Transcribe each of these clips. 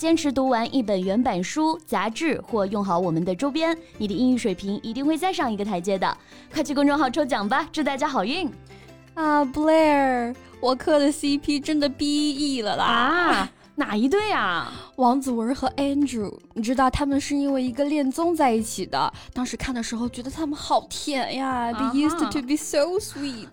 坚持读完一本原版书、杂志或用好我们的周边，你的英语水平一定会再上一个台阶的。快去公众号抽奖吧，祝大家好运！啊，Blair，我磕的 CP 真的 BE 了啦！啊，哪一对啊？王子文和 Andrew，你知道他们是因为一个恋综在一起的。当时看的时候觉得他们好甜呀，They used to be so sweet。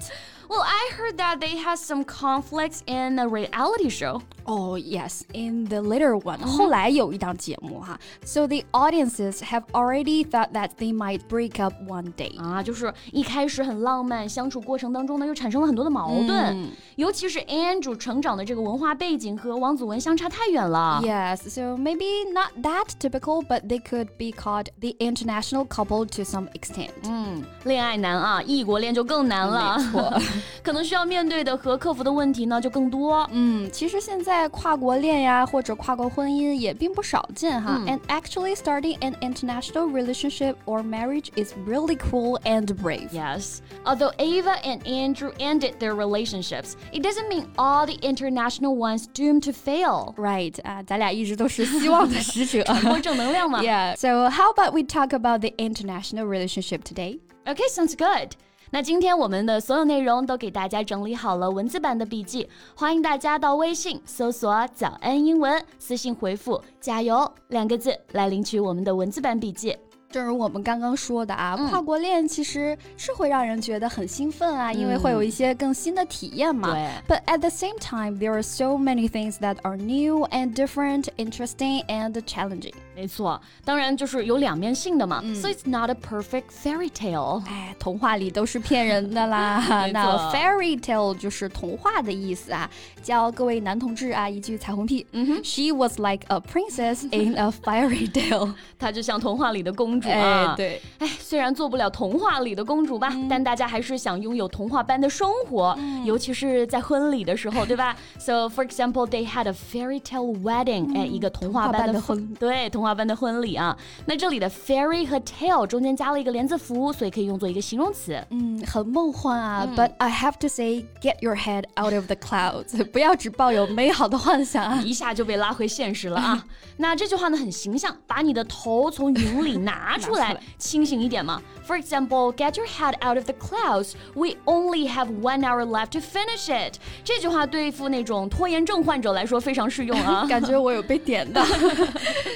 Well, I heard that they had some conflicts in a reality show. Oh yes, in the later one，、嗯、后来有一档节目哈，so the audiences have already thought that they might break up one day 啊，就是一开始很浪漫，相处过程当中呢又产生了很多的矛盾，嗯、尤其是 Andrew 成长的这个文化背景和王子文相差太远了。Yes, so maybe not that typical, but they could be called the international couple to some extent. 嗯，恋爱难啊，异国恋就更难了。没错。 可能需要面对的和克服的问题呢就更多。嗯，其实现在跨国恋呀或者跨国婚姻也并不少见哈。And actually starting an international relationship or marriage is really cool and brave. Yes. Although Ava and Andrew ended their relationships, it doesn't mean all the international ones doomed to fail. Right. 啊，咱俩一直都是希望的使者，传播正能量嘛。Yeah. So how about we talk about the international relationship today? Okay, sounds good. 那今天我们的所有内容都给大家整理好了文字版的笔记，欢迎大家到微信搜索“早安英文”，私信回复“加油”两个字来领取我们的文字版笔记。正如我们刚刚说的啊，跨国恋其实是会让人觉得很兴奋啊，因为会有一些更新的体验嘛。But at the same time, there are so many things that are new and different, interesting and challenging. 没错，当然就是有两面性的嘛。So it's not a perfect fairy tale。哎，童话里都是骗人的啦。那 fairy tale 就是童话的意思啊。教各位男同志啊一句彩虹屁。She was like a princess in a fairy tale。她就像童话里的公。公主啊，对，哎，虽然做不了童话里的公主吧，但大家还是想拥有童话般的生活，尤其是在婚礼的时候，对吧？So for example, they had a fairy tale wedding，哎，一个童话般的婚，对，童话般的婚礼啊。那这里的 fairy 和 tale 中间加了一个连字符，所以可以用作一个形容词，嗯，很梦幻啊。But I have to say, get your head out of the clouds，不要只抱有美好的幻想啊，一下就被拉回现实了啊。那这句话呢很形象，把你的头从云里拿。拿出来，清醒一点嘛。For example, get your head out of the clouds. We only have one hour left to finish it. 这句话对付那种拖延症患者来说非常适用啊。感觉我有被点到。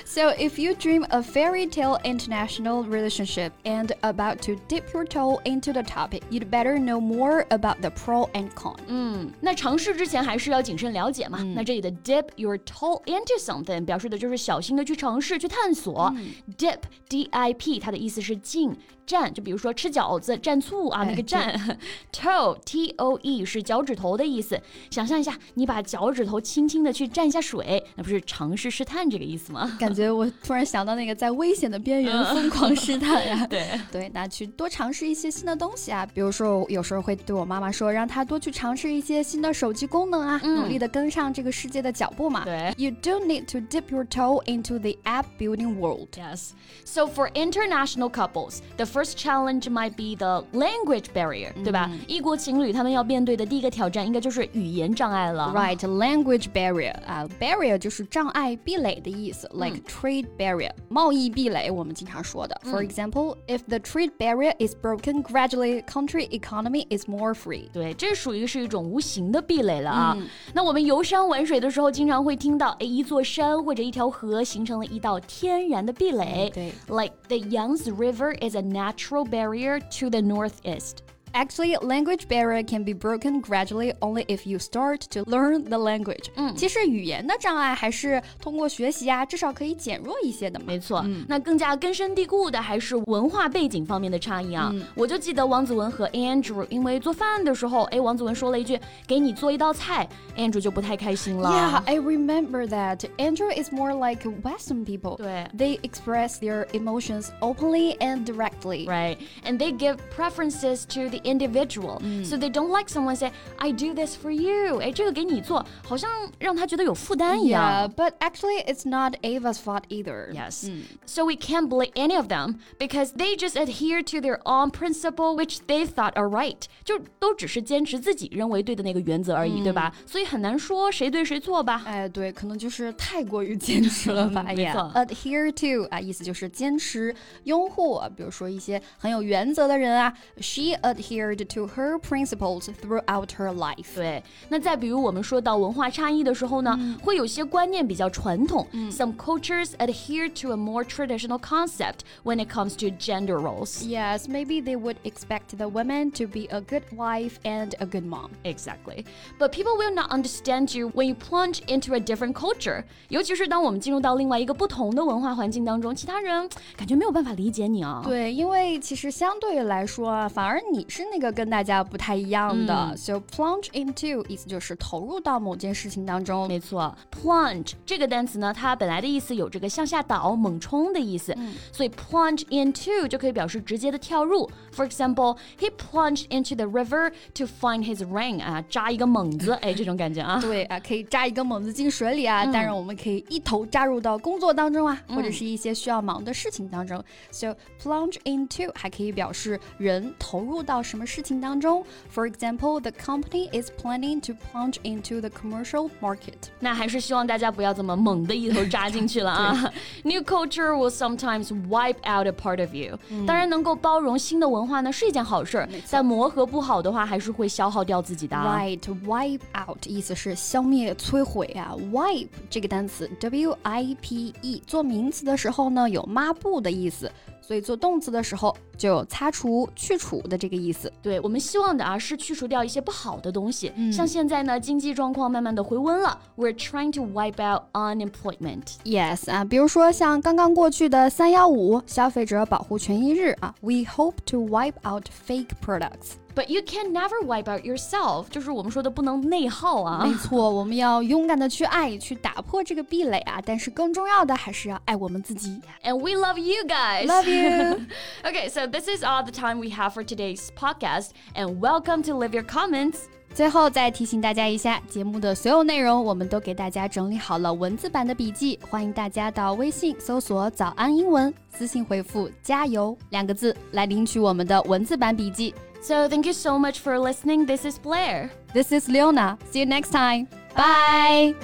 so if you dream a fairy tale international relationship and about to dip your toe into the topic, you'd better know more about the pro and con. 嗯，那尝试之前还是要谨慎了解嘛。嗯、那这里的 dip your toe into something 表示的就是小心的去尝试、去探索。嗯、dip d i p 它的意思是浸。蘸，就比如说吃饺子蘸醋啊，那个蘸。toe t o e 是脚趾头的意思。想象一下，你把脚趾头轻轻的去蘸一下水，那不是尝试试探这个意思吗？感觉我 突然想到那个在危险的边缘疯狂试探呀。对对，那去多尝试一些新的东西啊，比如说有时候会对我妈妈说，让她多去尝试一些新的手机功能啊，努力的跟上这个世界的脚步嘛。对，You don't need to dip your toe into the app building world. Yes. So for international couples, the first first challenge might be the language barrier，、嗯、对吧？异国情侣他们要面对的第一个挑战应该就是语言障碍了。Right, language barrier 啊、uh,，barrier 就是障碍、壁垒的意思，like、嗯、 trade barrier，贸易壁垒，我们经常说的。For example, if the trade barrier is broken, gradually country economy is more free。对，这属于是一种无形的壁垒了啊。嗯、那我们游山玩水的时候，经常会听到，哎，一座山或者一条河形成了一道天然的壁垒。对，like the Yangtze River is a natural natural barrier to the northeast. Actually, language barrier can be broken gradually only if you start to learn the language。嗯，其实语言的障碍还是通过学习啊，至少可以减弱一些的嘛。没错，那更加根深蒂固的还是文化背景方面的差异啊。我就记得王子文和 Andrew 因为做饭的时候，哎，王子文说了一句“给你做一道菜 ”，Andrew 就不太开心了。Yeah, I remember that. Andrew is more like Western people. 对，They express their emotions openly and directly. Right, and they give preferences to the individual, mm. so they don't like someone say, "I do this for you." 哎，这个给你做，好像让他觉得有负担一样。Yeah, but actually, it's not Ava's fault either. Yes, mm. so we can't blame any of them because they just adhere to their own principle, which they thought are right. 就都只是坚持自己认为对的那个原则而已，对吧？所以很难说谁对谁错吧？哎，对，可能就是太过于坚持了吧？没错，adhere to 啊，意思就是坚持、拥护。比如说一些很有原则的人啊，she adhered to her principles throughout her life。对，那再比如我们说到文化差异的时候呢，会有些观念比较传统。Some cultures adhere to a more traditional concept when it comes to gender roles. Yes, maybe they would expect the woman to be a good wife and a good mom. Exactly. But people will not understand you when you plunge into a different culture. 尤其是当我们进入到另外一个不同的文化环境当中，其他人感觉没有办法理解你啊。对，因为其实相对来说啊，反而你 是那个跟大家不太一样的。嗯、so plunge into 意思就是投入到某件事情当中。没错，plunge 这个单词呢，它本来的意思有这个向下倒、猛冲的意思，嗯、所以 plunge into 就可以表示直接的跳入。For example, he plunged into the river to find his ring 啊，扎一个猛子，哎，这种感觉啊。对啊，可以扎一个猛子进水里啊。嗯、当然，我们可以一头扎入到工作当中啊，或者是一些需要忙的事情当中。So plunge into 还可以表示人投入到 什么事情当中。For example, the company is planning to plunge into the commercial market. 那还是希望大家不要这么猛的一头扎进去了啊。New culture will sometimes wipe out a part of you. 当然，能够包容新的文化呢是一件好事，但磨合不好的话，还是会消耗掉自己的。Right, wipe out 意思是消灭、摧毁啊。Wipe 这个单词，W I P E 做名词的时候呢，有抹布的意思。 所以做动词的时候就有擦除、去除的这个意思。对我们希望的啊是去除掉一些不好的东西。嗯、像现在呢，经济状况慢慢的回温了，We're trying to wipe out unemployment. Yes 啊，比如说像刚刚过去的三幺五消费者保护权益日啊，We hope to wipe out fake products. But you can never wipe out yourself，就是我们说的不能内耗啊。没错，我们要勇敢的去爱，去打破这个壁垒啊。但是更重要的还是要爱我们自己。And we love you guys. Love you. okay, so this is all the time we have for today's podcast. And welcome to leave your comments. 最后再提醒大家一下，节目的所有内容我们都给大家整理好了文字版的笔记，欢迎大家到微信搜索“早安英文”，私信回复“加油”两个字来领取我们的文字版笔记。So thank you so much for listening. This is Blair. This is Leona. See you next time. Bye.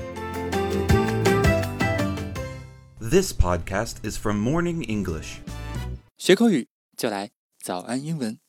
This podcast is from Morning English. 学口语就来早安英文。